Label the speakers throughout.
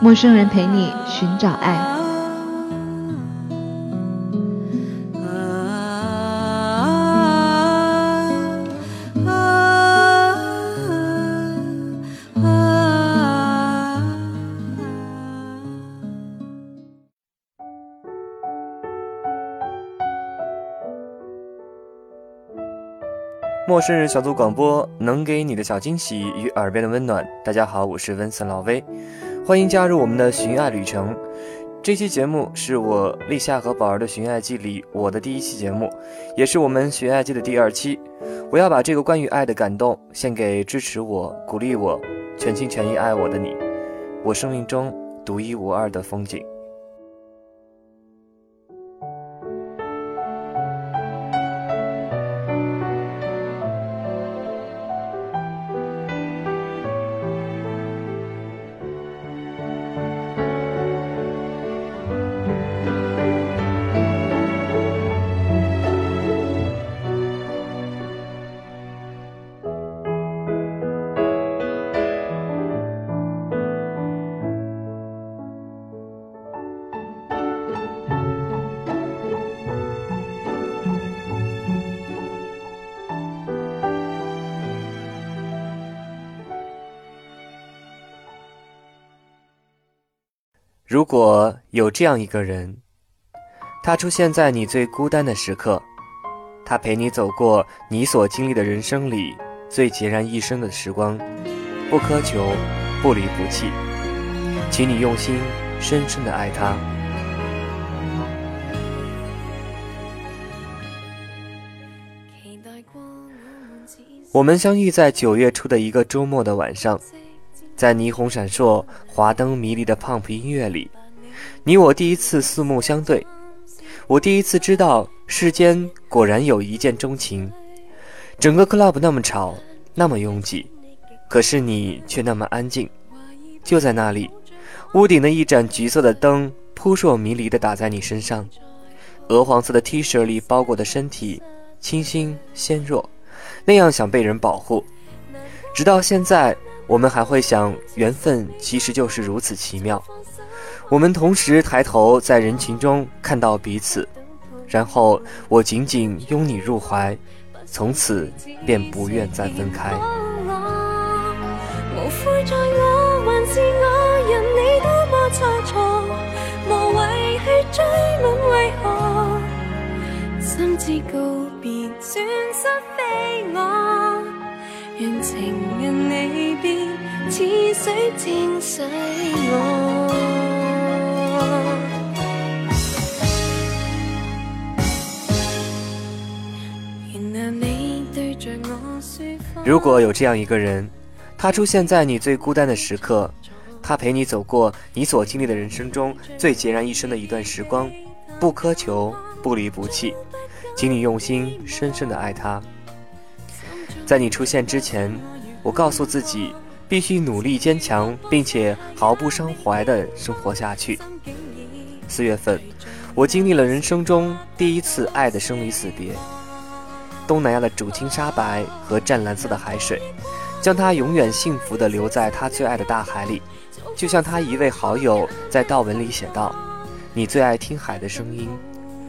Speaker 1: 陌生人陪你寻找爱。
Speaker 2: 陌生人小组广播能给你的小惊喜与耳边的温暖。大家好，我是温森老威，欢迎加入我们的寻爱旅程。这期节目是我立夏和宝儿的寻爱记里我的第一期节目，也是我们寻爱记的第二期。我要把这个关于爱的感动献给支持我、鼓励我、全心全意爱我的你，我生命中独一无二的风景。如果有这样一个人，他出现在你最孤单的时刻，他陪你走过你所经历的人生里最孑然一身的时光，不苛求，不离不弃，请你用心深深的爱他。我们相遇在九月初的一个周末的晚上。在霓虹闪烁、华灯迷离的 Pump 音乐里，你我第一次四目相对。我第一次知道，世间果然有一见钟情。整个 club 那么吵，那么拥挤，可是你却那么安静。就在那里，屋顶的一盏橘色的灯扑朔迷离地打在你身上，鹅黄色的 T 恤里包裹的身体，清新纤弱，那样想被人保护。直到现在。我们还会想，缘分其实就是如此奇妙。我们同时抬头，在人群中看到彼此，然后我紧紧拥你入怀，从此便不愿再分开。
Speaker 1: 愿情人离别似水浸洗我。
Speaker 2: 如果有这样一个人，他出现在你最孤单的时刻，他陪你走过你所经历的人生中最孑然一身的一段时光，不苛求，不离不弃，请你用心深深的爱他。在你出现之前，我告诉自己必须努力坚强，并且毫不伤怀地生活下去。四月份，我经历了人生中第一次爱的生离死别。东南亚的主青沙白和湛蓝色的海水，将他永远幸福地留在他最爱的大海里，就像他一位好友在悼文里写道：“你最爱听海的声音，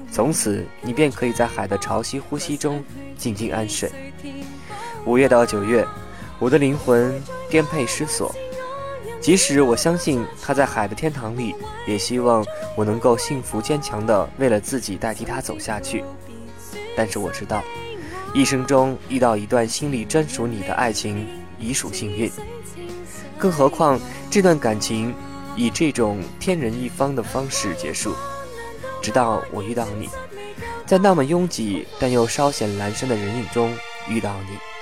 Speaker 2: 从此你便可以在海的潮汐呼吸中静静安睡。”五月到九月，我的灵魂颠沛失所。即使我相信他在海的天堂里，也希望我能够幸福坚强的为了自己代替他走下去。但是我知道，一生中遇到一段心里专属你的爱情，已属幸运。更何况这段感情以这种天人一方的方式结束，直到我遇到你，在那么拥挤但又稍显阑珊的人影中遇到你。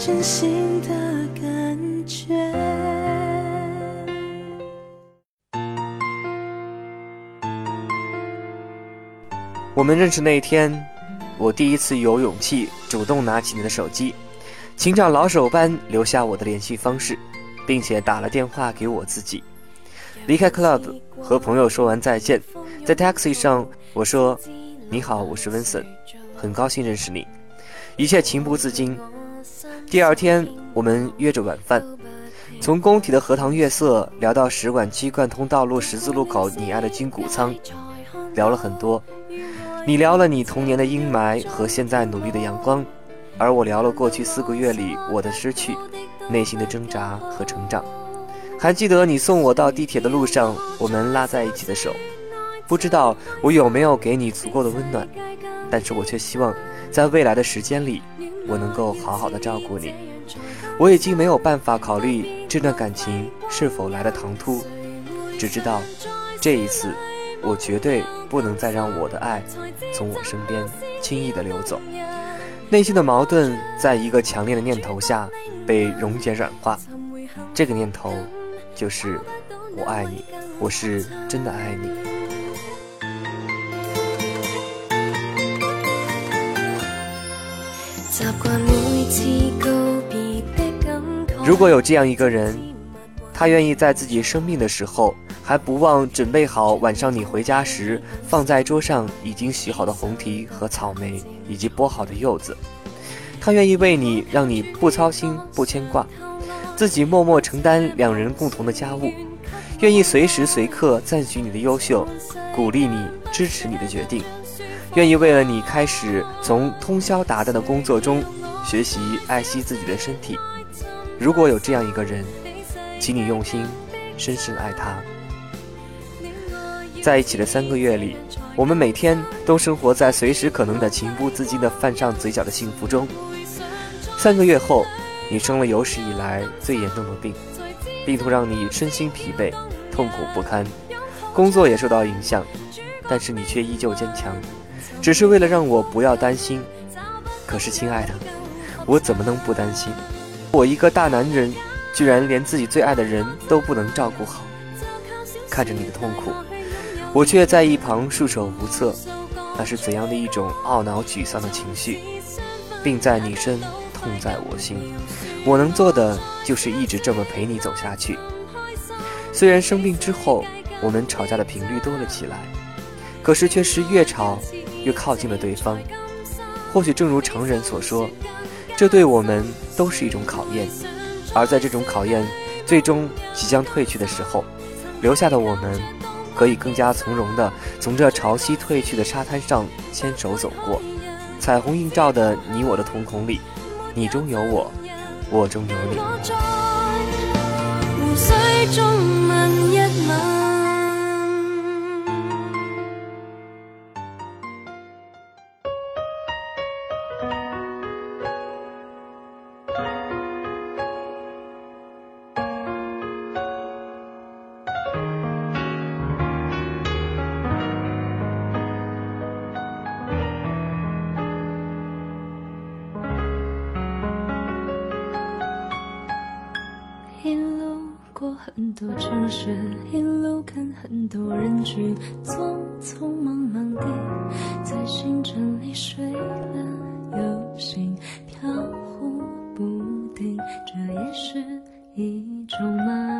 Speaker 3: 真心的感觉。
Speaker 2: 我们认识那一天，我第一次有勇气主动拿起你的手机，请找老手般留下我的联系方式，并且打了电话给我自己。离开 club 和朋友说完再见，在 taxi 上我说：“你好，我是 Vincent，很高兴认识你，一切情不自禁。”第二天我们约着晚饭，从工体的荷塘月色聊到使馆区贯通道路十字路口你爱的金谷仓，聊了很多。你聊了你童年的阴霾和现在努力的阳光，而我聊了过去四个月里我的失去、内心的挣扎和成长。还记得你送我到地铁的路上，我们拉在一起的手。不知道我有没有给你足够的温暖，但是我却希望在未来的时间里，我能够好好的照顾你。我已经没有办法考虑这段感情是否来的唐突，只知道这一次。我绝对不能再让我的爱从我身边轻易的流走。内心的矛盾在一个强烈的念头下被溶解软化，这个念头就是我爱你，我是真的爱你。如果有这样一个人，他愿意在自己生病的时候。还不忘准备好晚上你回家时放在桌上已经洗好的红提和草莓，以及剥好的柚子。他愿意为你，让你不操心不牵挂，自己默默承担两人共同的家务，愿意随时随刻赞许你的优秀，鼓励你支持你的决定，愿意为了你开始从通宵达旦的工作中学习爱惜自己的身体。如果有这样一个人，请你用心深深爱他。在一起的三个月里，我们每天都生活在随时可能的情不自禁的泛上嘴角的幸福中。三个月后，你生了有史以来最严重的病，病痛让你身心疲惫、痛苦不堪，工作也受到影响，但是你却依旧坚强，只是为了让我不要担心。可是，亲爱的，我怎么能不担心？我一个大男人，居然连自己最爱的人都不能照顾好，看着你的痛苦。我却在一旁束手无策，那是怎样的一种懊恼、沮丧的情绪？病在你身，痛在我心。我能做的就是一直这么陪你走下去。虽然生病之后，我们吵架的频率多了起来，可是却是越吵越靠近了对方。或许正如常人所说，这对我们都是一种考验。而在这种考验最终即将褪去的时候，留下的我们。可以更加从容地从这潮汐退去的沙滩上牵手走过，彩虹映照的你我的瞳孔里，你中有我，我中有你。
Speaker 3: 城市，一路看很多人群，匆匆忙忙地在行程里睡了又醒，飘忽不定，这也是一种麻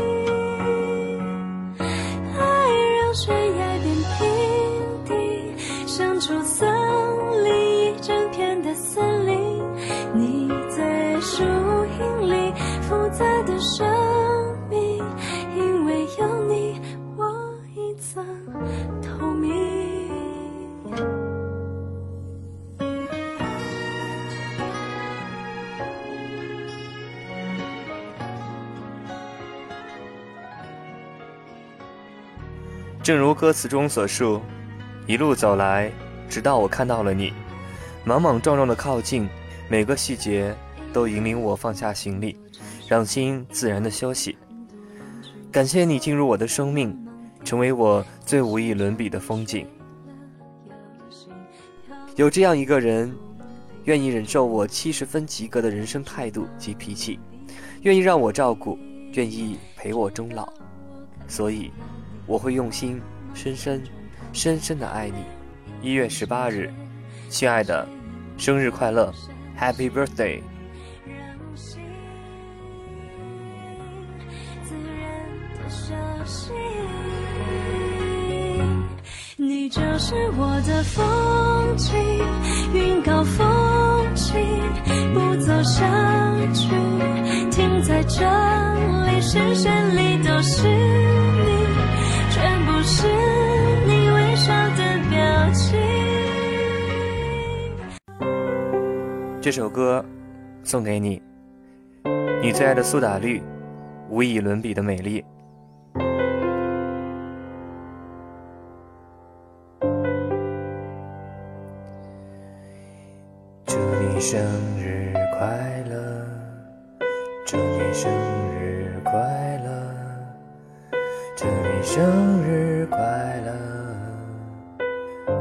Speaker 2: 正如歌词中所述，一路走来，直到我看到了你，莽莽撞撞的靠近，每个细节都引领我放下行李，让心自然的休息。感谢你进入我的生命，成为我最无与伦比的风景。有这样一个人，愿意忍受我七十分及格的人生态度及脾气，愿意让我照顾，愿意陪我终老，所以。我会用心，深深、深深的爱你。一月十八日，亲爱的，生日快乐，Happy Birthday！
Speaker 1: 自然的。你就是我的风景，云高风轻，不走下去，停在这里，视线里都是你，是你微笑的表情。
Speaker 2: 这首歌送给你，你最爱的苏打绿，无以伦比的美丽。祝你生日快乐，祝你生日快乐，祝你生日，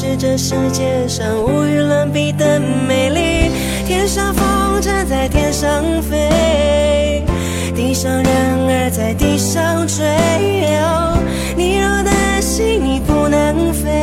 Speaker 3: 是这世界上无与伦比的美丽。天上风筝在天上飞，地上人儿在地上追。你若担心你不能飞，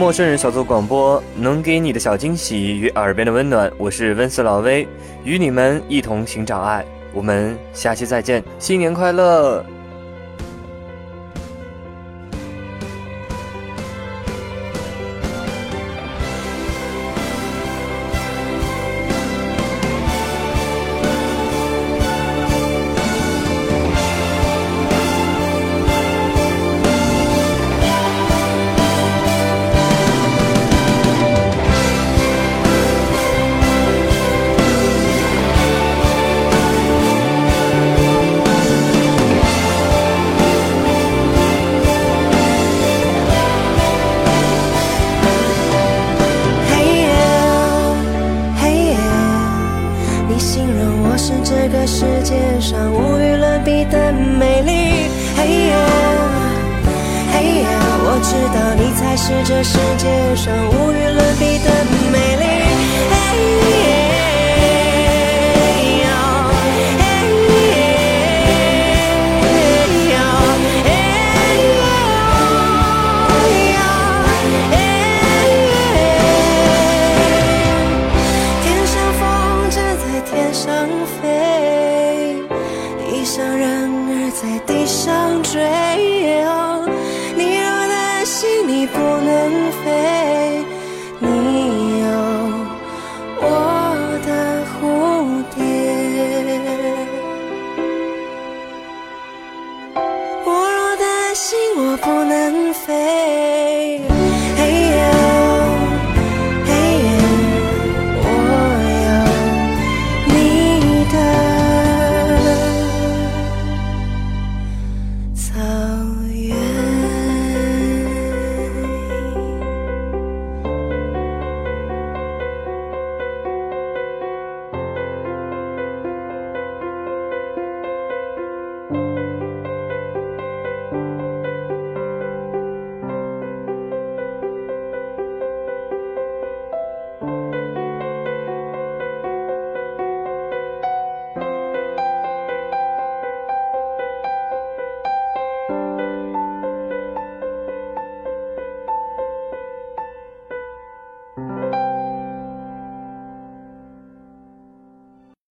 Speaker 2: 陌生人小组广播能给你的小惊喜与耳边的温暖，我是温斯老威，与你们一同寻找爱。我们下期再见，新年快乐！
Speaker 3: 知道你才是这世界上无与伦比的美丽。